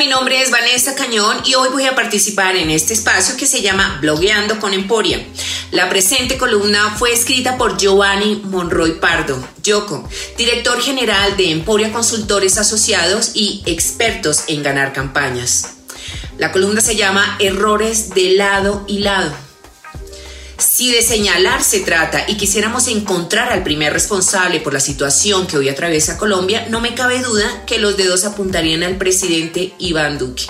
mi nombre es Vanessa Cañón y hoy voy a participar en este espacio que se llama Blogueando con Emporia. La presente columna fue escrita por Giovanni Monroy Pardo, Yoko, director general de Emporia Consultores Asociados y expertos en ganar campañas. La columna se llama Errores de lado y lado. Si de señalar se trata y quisiéramos encontrar al primer responsable por la situación que hoy atraviesa Colombia, no me cabe duda que los dedos apuntarían al presidente Iván Duque.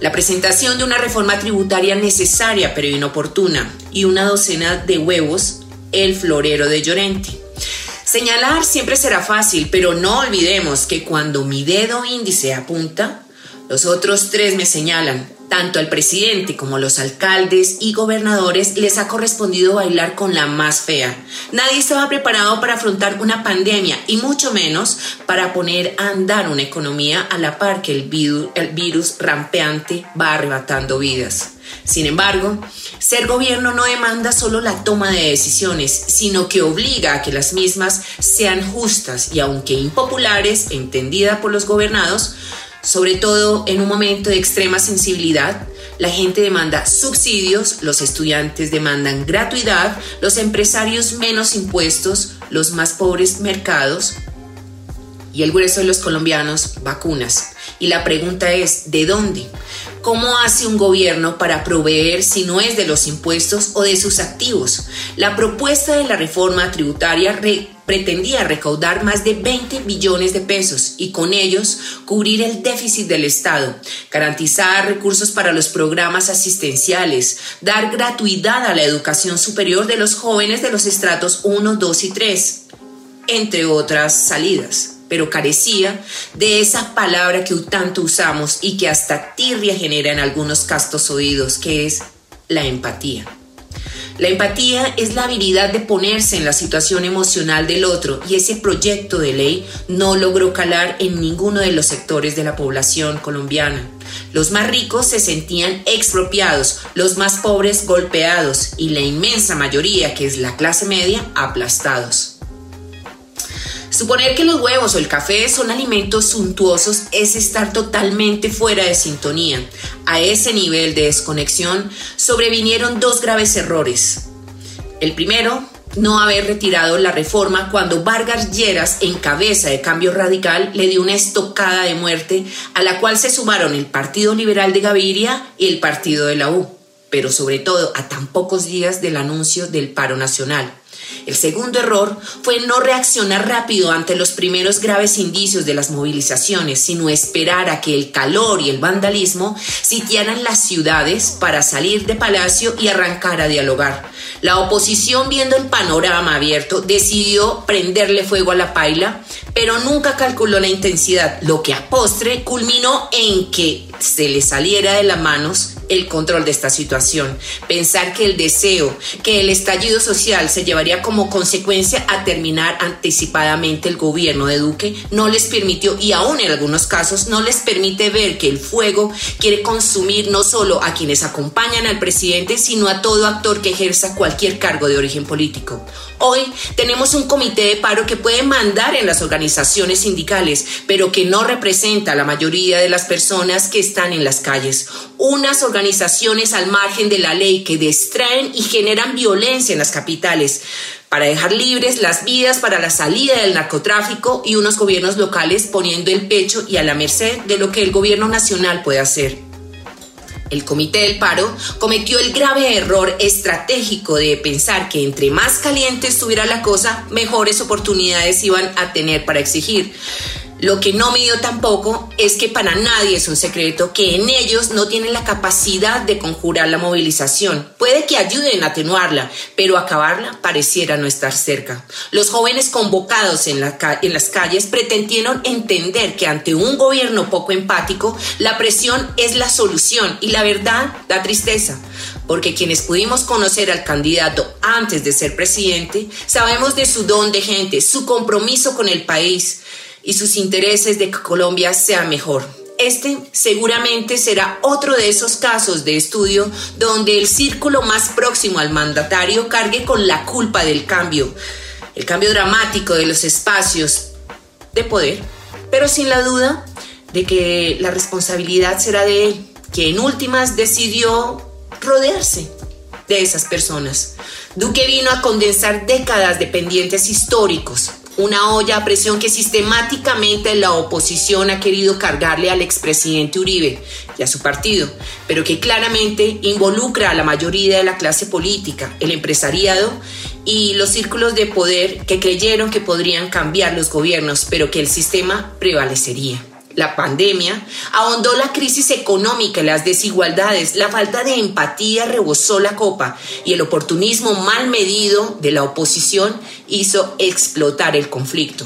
La presentación de una reforma tributaria necesaria pero inoportuna y una docena de huevos, el florero de Llorente. Señalar siempre será fácil, pero no olvidemos que cuando mi dedo índice apunta, los otros tres me señalan, tanto al presidente como a los alcaldes y gobernadores les ha correspondido bailar con la más fea. Nadie estaba preparado para afrontar una pandemia y mucho menos para poner a andar una economía a la par que el virus, el rampeante va arrebatando vidas. Sin embargo, ser gobierno no demanda solo la toma de decisiones, sino que obliga a que las mismas sean justas y aunque impopulares, entendida por los gobernados, sobre todo en un momento de extrema sensibilidad. La gente demanda subsidios, los estudiantes demandan gratuidad, los empresarios menos impuestos, los más pobres mercados y el grueso de los colombianos vacunas. Y la pregunta es, ¿de dónde? ¿Cómo hace un gobierno para proveer si no es de los impuestos o de sus activos? La propuesta de la reforma tributaria pretendía recaudar más de 20 billones de pesos y con ellos cubrir el déficit del Estado, garantizar recursos para los programas asistenciales, dar gratuidad a la educación superior de los jóvenes de los estratos 1, 2 y 3, entre otras salidas pero carecía de esa palabra que tanto usamos y que hasta tirria genera en algunos castos oídos, que es la empatía. La empatía es la habilidad de ponerse en la situación emocional del otro y ese proyecto de ley no logró calar en ninguno de los sectores de la población colombiana. Los más ricos se sentían expropiados, los más pobres golpeados y la inmensa mayoría, que es la clase media, aplastados. Suponer que los huevos o el café son alimentos suntuosos es estar totalmente fuera de sintonía. A ese nivel de desconexión sobrevinieron dos graves errores. El primero, no haber retirado la reforma cuando Vargas Lleras, en cabeza de Cambio Radical, le dio una estocada de muerte a la cual se sumaron el Partido Liberal de Gaviria y el Partido de la U, pero sobre todo a tan pocos días del anuncio del paro nacional. El segundo error fue no reaccionar rápido ante los primeros graves indicios de las movilizaciones, sino esperar a que el calor y el vandalismo sitiaran las ciudades para salir de palacio y arrancar a dialogar. La oposición, viendo el panorama abierto, decidió prenderle fuego a la paila, pero nunca calculó la intensidad, lo que a postre culminó en que se le saliera de las manos el control de esta situación. Pensar que el deseo, que el estallido social se llevaría como consecuencia a terminar anticipadamente el gobierno de Duque no les permitió y aún en algunos casos no les permite ver que el fuego quiere consumir no solo a quienes acompañan al presidente, sino a todo actor que ejerza cualquier cargo de origen político. Hoy tenemos un comité de paro que puede mandar en las organizaciones sindicales, pero que no representa a la mayoría de las personas que están en las calles. Unas organizaciones al margen de la ley que distraen y generan violencia en las capitales para dejar libres las vidas para la salida del narcotráfico y unos gobiernos locales poniendo el pecho y a la merced de lo que el gobierno nacional puede hacer. El Comité del Paro cometió el grave error estratégico de pensar que entre más caliente estuviera la cosa, mejores oportunidades iban a tener para exigir. Lo que no midió tampoco es que para nadie es un secreto que en ellos no tienen la capacidad de conjurar la movilización. Puede que ayuden a atenuarla, pero acabarla pareciera no estar cerca. Los jóvenes convocados en, en las calles pretendieron entender que ante un gobierno poco empático, la presión es la solución y la verdad da tristeza porque quienes pudimos conocer al candidato antes de ser presidente, sabemos de su don de gente, su compromiso con el país, y sus intereses de que Colombia sea mejor. Este seguramente será otro de esos casos de estudio donde el círculo más próximo al mandatario cargue con la culpa del cambio, el cambio dramático de los espacios de poder, pero sin la duda de que la responsabilidad será de él, que en últimas decidió rodearse de esas personas. Duque vino a condensar décadas de pendientes históricos, una olla a presión que sistemáticamente la oposición ha querido cargarle al expresidente Uribe y a su partido, pero que claramente involucra a la mayoría de la clase política, el empresariado y los círculos de poder que creyeron que podrían cambiar los gobiernos, pero que el sistema prevalecería la pandemia, ahondó la crisis económica, las desigualdades, la falta de empatía rebosó la copa y el oportunismo mal medido de la oposición hizo explotar el conflicto.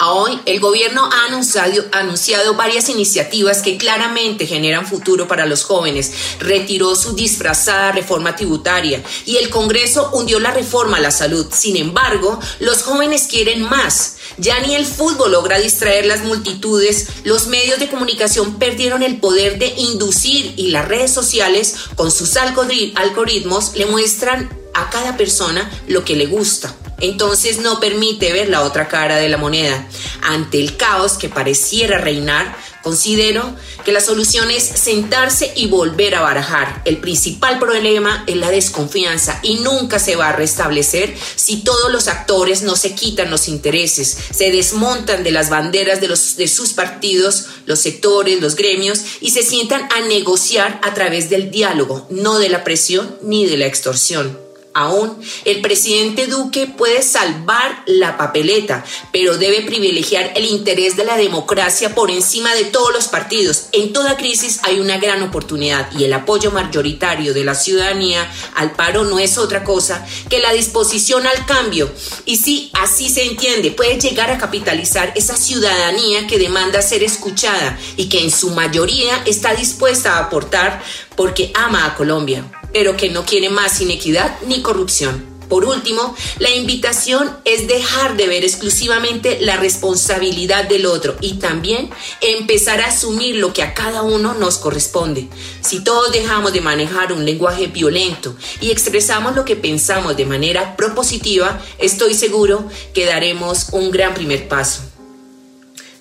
Hoy el gobierno ha anunciado, anunciado, varias iniciativas que claramente generan futuro para los jóvenes. Retiró su disfrazada reforma tributaria y el Congreso hundió la reforma a la salud. Sin embargo, los jóvenes quieren más. Ya ni el fútbol logra distraer las multitudes, los medios de comunicación perdieron el poder de inducir y las redes sociales con sus algoritmos le muestran a cada persona lo que le gusta entonces no permite ver la otra cara de la moneda. Ante el caos que pareciera reinar, considero que la solución es sentarse y volver a barajar. El principal problema es la desconfianza y nunca se va a restablecer si todos los actores no se quitan los intereses, se desmontan de las banderas de, los, de sus partidos, los sectores, los gremios y se sientan a negociar a través del diálogo, no de la presión ni de la extorsión. Aún, el presidente Duque puede salvar la papeleta, pero debe privilegiar el interés de la democracia por encima de todos los partidos. En toda crisis hay una gran oportunidad y el apoyo mayoritario de la ciudadanía al paro no es otra cosa que la disposición al cambio. Y si así se entiende, puede llegar a capitalizar esa ciudadanía que demanda ser escuchada y que en su mayoría está dispuesta a aportar porque ama a Colombia pero que no quiere más inequidad ni corrupción. Por último, la invitación es dejar de ver exclusivamente la responsabilidad del otro y también empezar a asumir lo que a cada uno nos corresponde. Si todos dejamos de manejar un lenguaje violento y expresamos lo que pensamos de manera propositiva, estoy seguro que daremos un gran primer paso.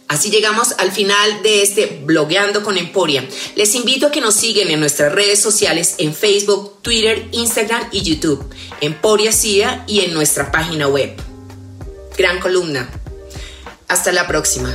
Así llegamos al final de este blogueando con Emporia. Les invito a que nos sigan en nuestras redes sociales en Facebook, Twitter, Instagram y YouTube, Emporia CIA y en nuestra página web. Gran columna. Hasta la próxima.